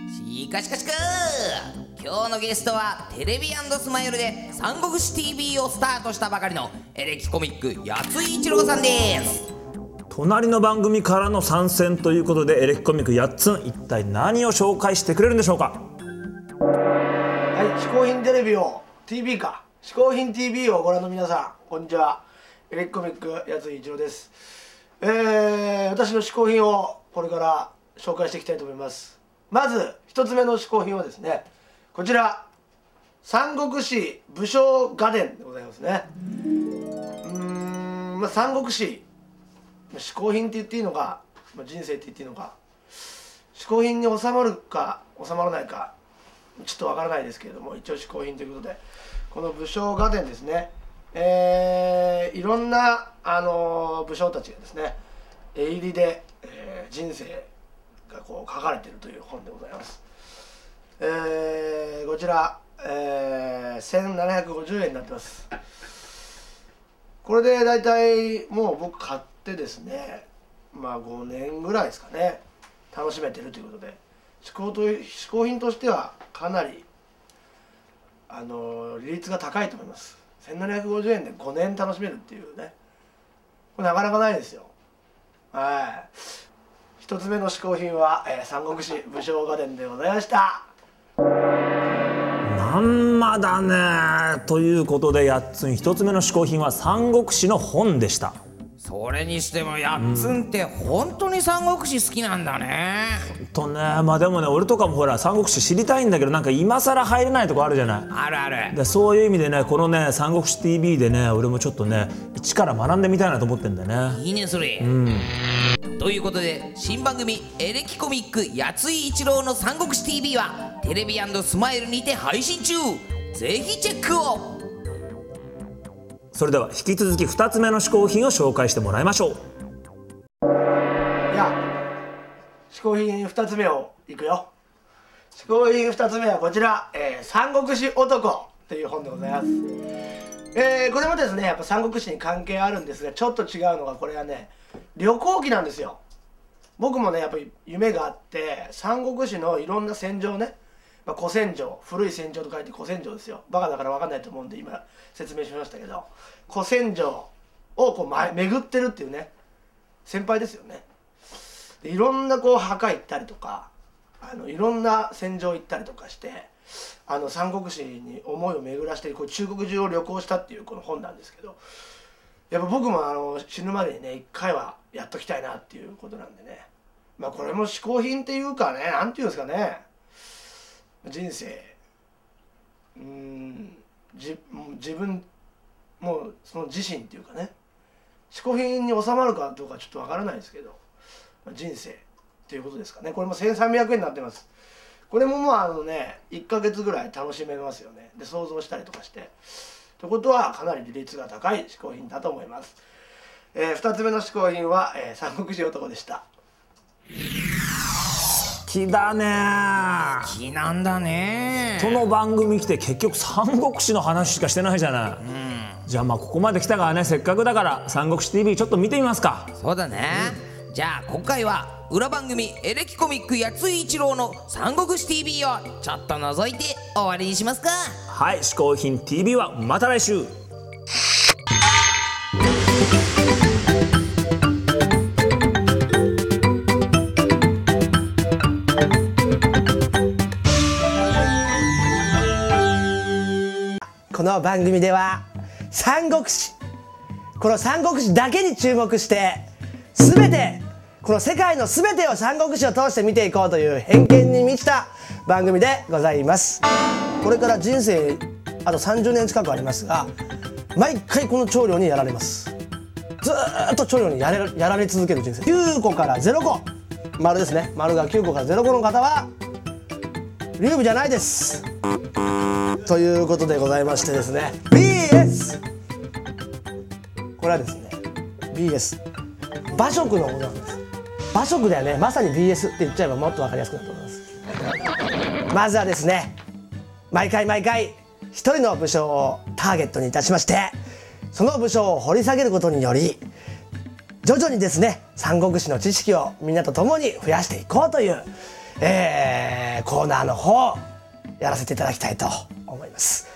しかしかしか今日のゲストはテレビスマイルで三国志 TV をスタートしたばかりのエレキコミック八井一郎さんです。隣の番組からの参戦ということでエレキコミック8つ一体何を紹介してくれるんでしょうか？はい、嗜好品テレビを TV か。嗜好品 TV をご覧の皆さんこんにちは。エレキコミックやつい一郎です。えー、私の嗜好品をこれから紹介していきたいと思いますまず一つ目の嗜好品はですねこちら三国志武将画伝でございますね。うんまあ三国志嗜好品って言っていいのか、まあ、人生って言っていいのか嗜好品に収まるか収まらないかちょっとわからないですけれども一応嗜好品ということでこの武将画伝ですね。えー、いろんな、あのー、武将たちがですね絵入りで、えー、人生がこう書かれているという本でございます。えー、こちら、えー、1750円になってます。これで大体もう僕買ってですねまあ5年ぐらいですかね楽しめてるということで嗜好と嗜好品としてはかなりあの利率が高いと思います。1750円で5年楽しめるっていうね。これなかなかないですよ。はい。一つ目の嗜好品は、えー、三国志武将画伝でございました。まんまだねということで八つん1つ目の嗜好品は三国志の本でした。それにしてもやっつんって本当に三国志好きなんだね、とね。まあでもね俺とかもほら三国志知りたいんだけどなんか今更入れないとこあるじゃない。あるある。でそういう意味でねこのね「三国志 TV」でね俺もちょっとね一から学んでみたいなと思ってんだよね。いいねそれ、うん、ということで新番組「エレキコミック八井一郎の三国志 TV」はテレビスマイルにて配信中。ぜひチェックをそれでは引き続き2つ目の嗜好品を紹介してもらいましょう。いや嗜好品2つ目をいくよ。嗜好品2つ目はこちら「えー、三国志男」という本でございます。えー、これもですねやっぱ三国志に関係あるんですがちょっと違うのがこれはね旅行記なんですよ。僕もねやっぱり夢があって三国志のいろんな戦場ねまあ、古戦場古い戦場と書いて古戦場ですよ。バカだから分かんないと思うんで今説明しましたけど。古戦場をこう、ま、巡ってるっていうね先輩ですよね。でいろんなこう墓行ったりとかあのいろんな戦場行ったりとかしてあの三国志に思いを巡らしてこう中国中を旅行したっていうこの本なんですけど。やっぱ僕もあの死ぬまでにね一回はやっときたいなっていうことなんでね。まあこれも嗜好品っていうかね何て言うんですかね。人生。うん。じ自分もうその自身っていうかね。嗜好品に収まるかどうかちょっとわからないですけど。人生っていうことですかね。これも1300円になってます。これももうあのね1ヶ月ぐらい楽しめますよね。で想像したりとかして。ということはかなり利率が高い嗜好品だと思います、えー、2つ目の嗜好品は、えー、三国志男でした。きだね。好きなんだね。その番組来て結局三国志の話しかしてないじゃない、うん、じゃあまあここまで来たからね。せっかくだから「三国志 TV」ちょっと見てみますか。そうだね、うん、じゃあ今回は裏番組エレキコミック八井一郎の「三国志 TV」をちょっと覗いて終わりにしますか。はい「嗜好品 TV」はまた来週の番組では三国志。この三国志だけに注目して全てこの世界の全てを三国志を通して見ていこうという偏見に満ちた番組でございます。これから人生あと30年近くありますが毎回この長領にやられます。ずっと長領にやれやられ続ける人生。9個から0個。丸ですね。丸が9個から0個の方は劉備じゃないです。ということでございましてですね BS これはですね BS 馬食のことなんです。馬食だよね。まさに BS って言っちゃえばもっと分かりやすくなると思います。まずはですね毎回毎回一人の武将をターゲットにいたしましてその武将を掘り下げることにより徐々にですね三国志の知識をみんなと共に増やしていこうという、えーコーナーの方やらせていただきたいと思います。